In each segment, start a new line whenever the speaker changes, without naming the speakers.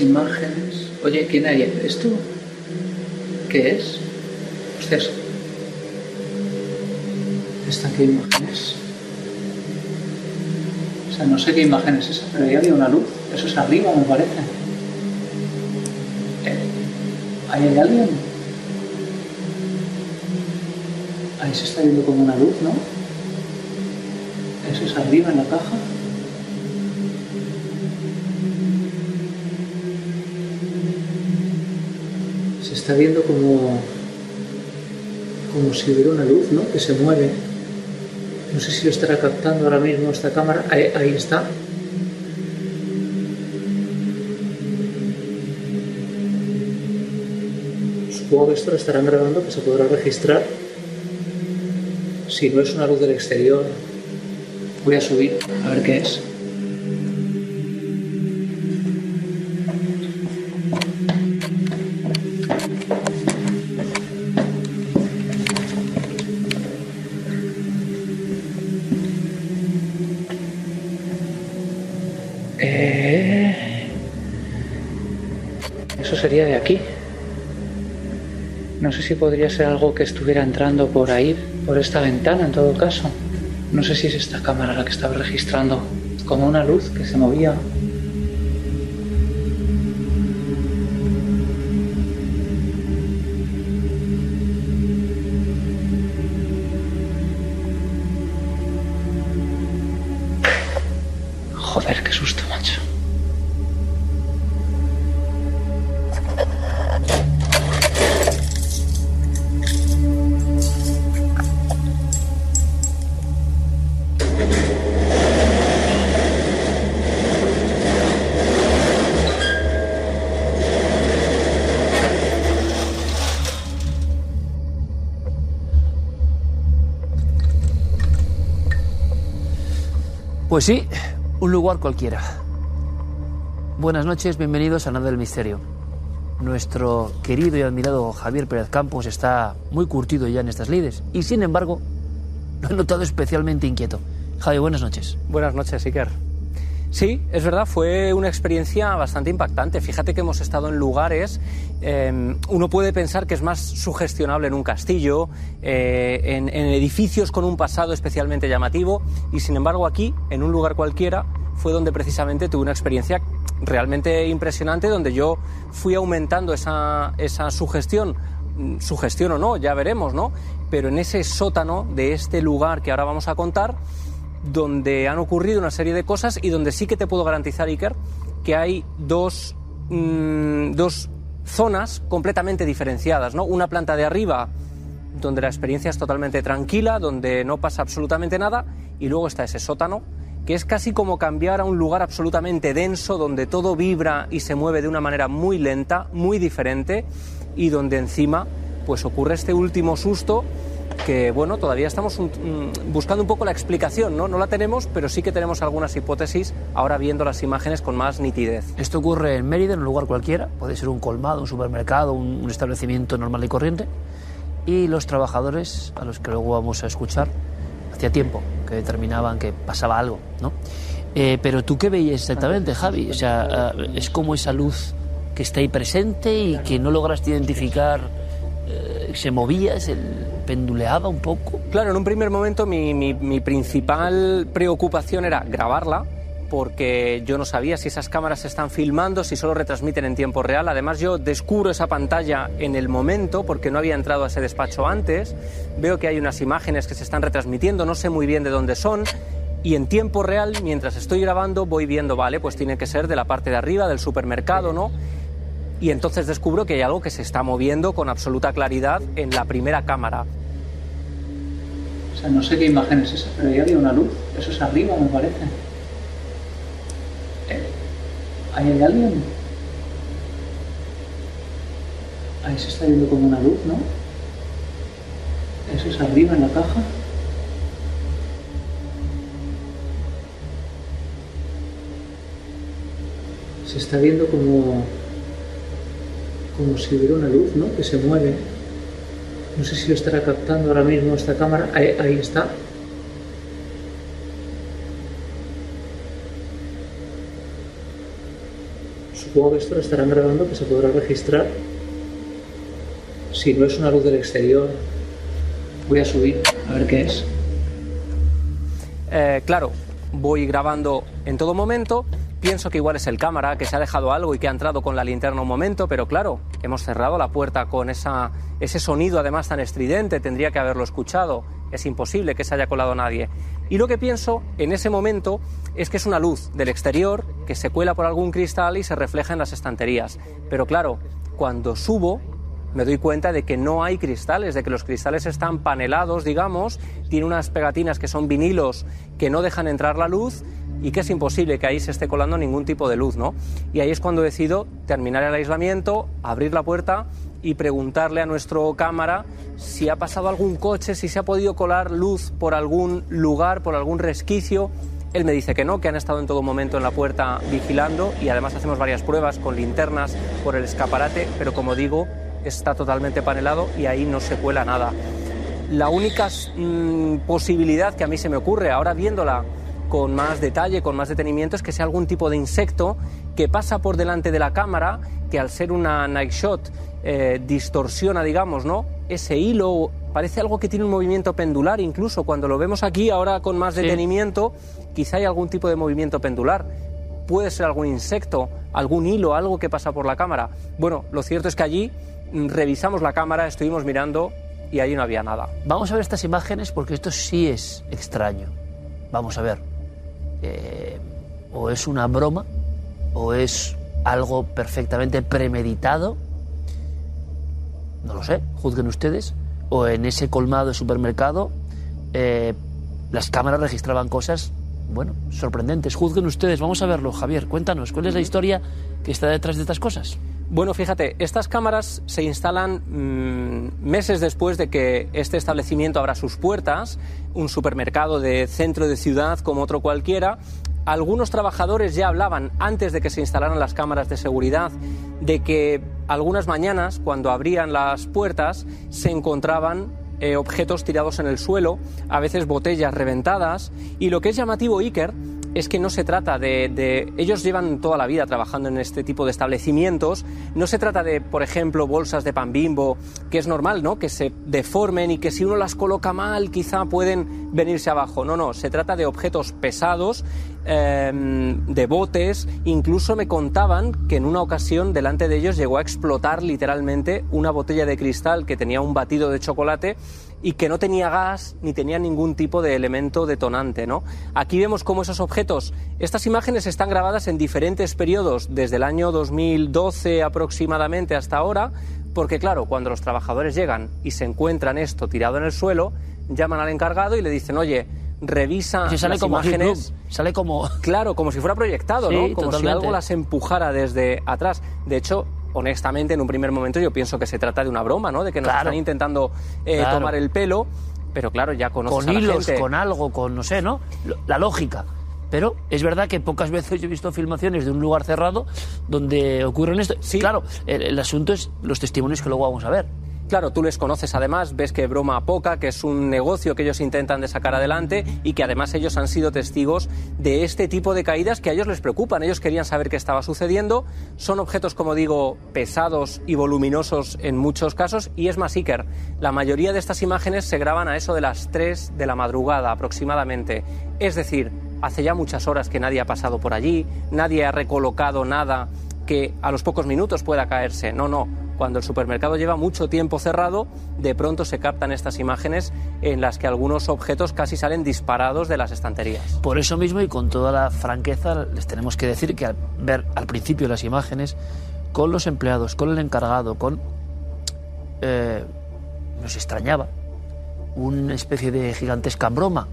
Imágenes. Oye, ¿quién hay? ¿Esto? ¿Qué es? Hostias. ¿Están qué imágenes? O sea, no sé qué imagen es esa, pero ahí había una luz. Eso es arriba, me parece. Eh, ¿Ahí hay alguien? Ahí se está viendo como una luz, ¿no? Eso es arriba en la caja. Está viendo como, como si hubiera una luz, ¿no? Que se mueve. No sé si lo estará captando ahora mismo esta cámara. Ahí, ahí está. Supongo que esto lo estarán grabando, que se podrá registrar. Si no es una luz del exterior, voy a subir a ver qué es. Eh, Eso sería de aquí. No sé si podría ser algo que estuviera entrando por ahí, por esta ventana en todo caso. No sé si es esta cámara la que estaba registrando como una luz que se movía. Joder, qué susto,
Pues sí, un lugar cualquiera. Buenas noches, bienvenidos a Nada del Misterio. Nuestro querido y admirado Javier Pérez Campos está muy curtido ya en estas lides y sin embargo lo he notado especialmente inquieto. Javi, buenas noches.
Buenas noches, Iker. Sí, es verdad, fue una experiencia bastante impactante. Fíjate que hemos estado en lugares, eh, uno puede pensar que es más sugestionable en un castillo, eh, en, en edificios con un pasado especialmente llamativo, y sin embargo aquí, en un lugar cualquiera, fue donde precisamente tuve una experiencia realmente impresionante, donde yo fui aumentando esa, esa sugestión, sugestión o no, ya veremos, ¿no? Pero en ese sótano de este lugar que ahora vamos a contar, donde han ocurrido una serie de cosas y donde sí que te puedo garantizar, Iker, que hay dos, mm, dos zonas completamente diferenciadas, ¿no? Una planta de arriba donde la experiencia es totalmente tranquila, donde no pasa absolutamente nada, y luego está ese sótano, que es casi como cambiar a un lugar absolutamente denso, donde todo vibra y se mueve de una manera muy lenta, muy diferente, y donde encima pues ocurre este último susto que bueno, todavía estamos mm, buscando un poco la explicación, ¿no? No la tenemos, pero sí que tenemos algunas hipótesis ahora viendo las imágenes con más nitidez.
Esto ocurre en Mérida, en un lugar cualquiera, puede ser un colmado, un supermercado, un, establecimiento normal y corriente, y los trabajadores, a los que luego vamos a escuchar, hacía tiempo que determinaban que pasaba algo, ¿no? Eh, pero tú qué veías exactamente, Javi? O sea, eh, es como esa luz que está ahí presente y que no lograste identificar, se movía, se penduleaba un poco.
Claro, en un primer momento mi, principal preocupación era grabarla, porque yo no sabía si esas cámaras se están filmando, si solo retransmiten en tiempo real. Además, yo descubro esa pantalla en el momento, porque no había entrado a ese despacho antes. Veo que hay unas imágenes que se están retransmitiendo, no sé muy bien de dónde son. Y en tiempo real, mientras estoy grabando, voy viendo, vale, pues tiene que ser de la parte de arriba del supermercado, ¿no? Y entonces descubro que hay algo que se está moviendo con absoluta claridad en la primera cámara.
O sea, no sé qué imagen es esa, pero ahí había una luz. Eso es arriba, me parece. Eh, ¿Ahí hay alguien? Ahí se está viendo como una luz, ¿no? Eso es arriba en la caja. Se está viendo como como si hubiera una luz, ¿no? Que se mueve. No sé si lo estará captando ahora mismo esta cámara. Ahí, está. Supongo que esto lo estarán grabando, que se podrá registrar. Si no es una luz del exterior, voy a subir a ver qué es.
Eh, claro, voy grabando en todo momento. Pienso que igual es el cámara, que se ha dejado algo y que ha entrado con la linterna un momento, pero claro, hemos cerrado la puerta con esa, ese sonido además tan estridente, tendría que haberlo escuchado. Es imposible que se haya colado nadie. Y lo que pienso en ese momento es que es una luz del exterior que se cuela por algún cristal y se refleja en las estanterías. Pero claro, cuando subo me doy cuenta de que no hay cristales, de que los cristales están panelados, digamos, tiene unas pegatinas que son vinilos que no dejan entrar la luz y que es imposible que ahí se esté colando ningún tipo de luz, ¿no? Y ahí es cuando decido terminar el aislamiento, abrir la puerta y preguntarle a nuestro cámara si ha pasado algún coche, si se ha podido colar luz por algún lugar, por algún resquicio. Él me dice que no, que han estado en todo momento en la puerta vigilando y además hacemos varias pruebas con linternas por el escaparate, pero como digo, está totalmente panelado y ahí no se cuela nada. La única mm, posibilidad que a mí se me ocurre, ahora viéndola con más detalle, con más detenimiento, es que sea algún tipo de insecto que pasa por delante de la cámara, que al ser una night shot eh, distorsiona, digamos, ¿no? Ese hilo parece algo que tiene un movimiento pendular, incluso cuando lo vemos aquí ahora con más detenimiento, quizá hay algún tipo de movimiento pendular. Puede ser algún insecto, algún hilo, algo que pasa por la cámara. Bueno, lo cierto es que allí mm, revisamos la cámara, estuvimos mirando y allí no había nada.
Vamos a ver estas imágenes porque esto sí es extraño. Vamos a ver. Eh, o es una broma o es algo perfectamente premeditado. No lo sé, juzguen ustedes. O en ese colmado de supermercado eh, las cámaras registraban cosas, bueno, sorprendentes. Juzguen ustedes, vamos a verlo. Javier, cuéntanos, ¿cuál es la historia que está detrás de estas cosas?
Bueno, fíjate, estas cámaras se instalan mm, meses después de que este establecimiento abra sus puertas, un supermercado de centro de ciudad como otro cualquiera. Algunos trabajadores ya hablaban antes de que se instalaran las cámaras de seguridad de que algunas mañanas, cuando abrían las puertas, se encontraban eh, objetos tirados en el suelo, a veces botellas reventadas, y lo que es llamativo Iker es que no se trata de, Ellos llevan toda la vida trabajando en este tipo de establecimientos. No se trata de, por ejemplo, bolsas de pan bimbo, que es normal, ¿no? Que se deformen y que si uno las coloca mal quizá pueden venirse abajo. No, no, se trata de objetos pesados, em, de botes. Incluso me contaban que en una ocasión delante de ellos llegó a explotar literalmente una botella de cristal que tenía un batido de chocolate y que no tenía gas ni tenía ningún tipo de elemento detonante. ¿no? Aquí vemos cómo esos objetos, estas imágenes están grabadas en diferentes periodos, desde el año 2012 aproximadamente hasta ahora, porque claro, cuando los trabajadores llegan y se encuentran esto tirado en el suelo, llaman al encargado y le dicen, oye, revisa
sale
las
como
imágenes.
Sale como.
Claro, como si fuera proyectado, ¿no? Como si algo las empujara desde atrás. De hecho, honestamente, en un primer momento yo pienso que se trata de una broma, ¿no? De que nos
Claro.
están intentando eh,
Claro.
tomar el pelo. Pero claro, ya conoces
con
a la
hilos,
gente.
con algo, con no sé, ¿no? La lógica. Pero es verdad que pocas veces he visto filmaciones de un lugar cerrado donde ocurren esto.
Sí.
Claro, el, el asunto es los testimonios que luego vamos a ver.
Claro, tú les conoces además, ves que broma poca, que es un negocio que ellos intentan de sacar adelante y que además ellos han sido testigos de este tipo de caídas que a ellos les preocupan. Ellos querían saber qué estaba sucediendo. Son objetos, como digo, pesados y voluminosos en muchos casos y es más, Iker, la mayoría de estas imágenes se graban a eso de las 3 de la madrugada aproximadamente. Es decir, hace ya muchas horas que nadie ha pasado por allí, nadie ha recolocado nada que a los pocos minutos pueda caerse. No, no. Cuando el supermercado lleva mucho tiempo cerrado, de pronto se captan estas imágenes en las que algunos objetos casi salen disparados de las estanterías.
Por eso mismo y con toda la franqueza les tenemos que decir que al ver al principio las imágenes con los empleados, con el encargado, con... eh, nos extrañaba una especie de gigantesca broma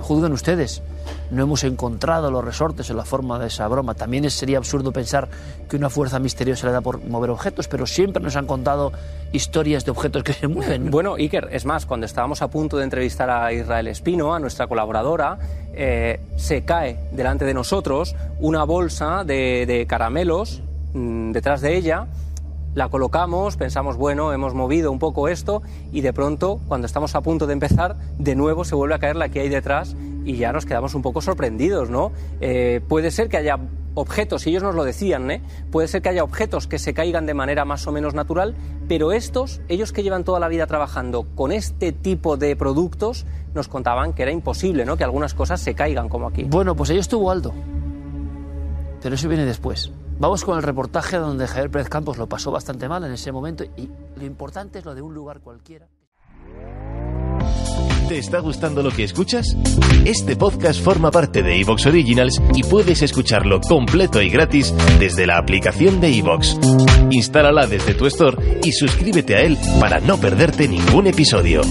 juzguen ustedes. No hemos encontrado los resortes en la forma de esa broma. También sería absurdo pensar que una fuerza misteriosa le da por mover objetos, pero siempre nos han contado historias de objetos que se mueven.
Bueno, Iker, es más, cuando estábamos a punto de entrevistar a Israel Espino, a nuestra colaboradora, eh, se cae delante de nosotros una bolsa de, de caramelos mm, detrás de ella la colocamos, pensamos, bueno, hemos movido un poco esto y de pronto, cuando estamos a punto de empezar, de nuevo se vuelve a caer la que hay detrás y ya nos quedamos un poco sorprendidos, ¿no? Eh, puede ser que haya objetos, y ellos nos lo decían, ¿eh? puede ser que haya objetos que se caigan de manera más o menos natural, pero estos, ellos que llevan toda la vida trabajando con este tipo de productos, nos contaban que era imposible, ¿no? Que algunas cosas se caigan como aquí.
Bueno, pues ahí estuvo Aldo, pero eso viene después. Vamos con el reportaje donde Javier Pérez Campos lo pasó bastante mal en ese momento y lo importante es lo de un lugar cualquiera.
¿Te está gustando lo que escuchas? Este podcast forma parte de Evox Originals y puedes escucharlo completo y gratis desde la aplicación de Evox. Instálala desde tu store y suscríbete a él para no perderte ningún episodio.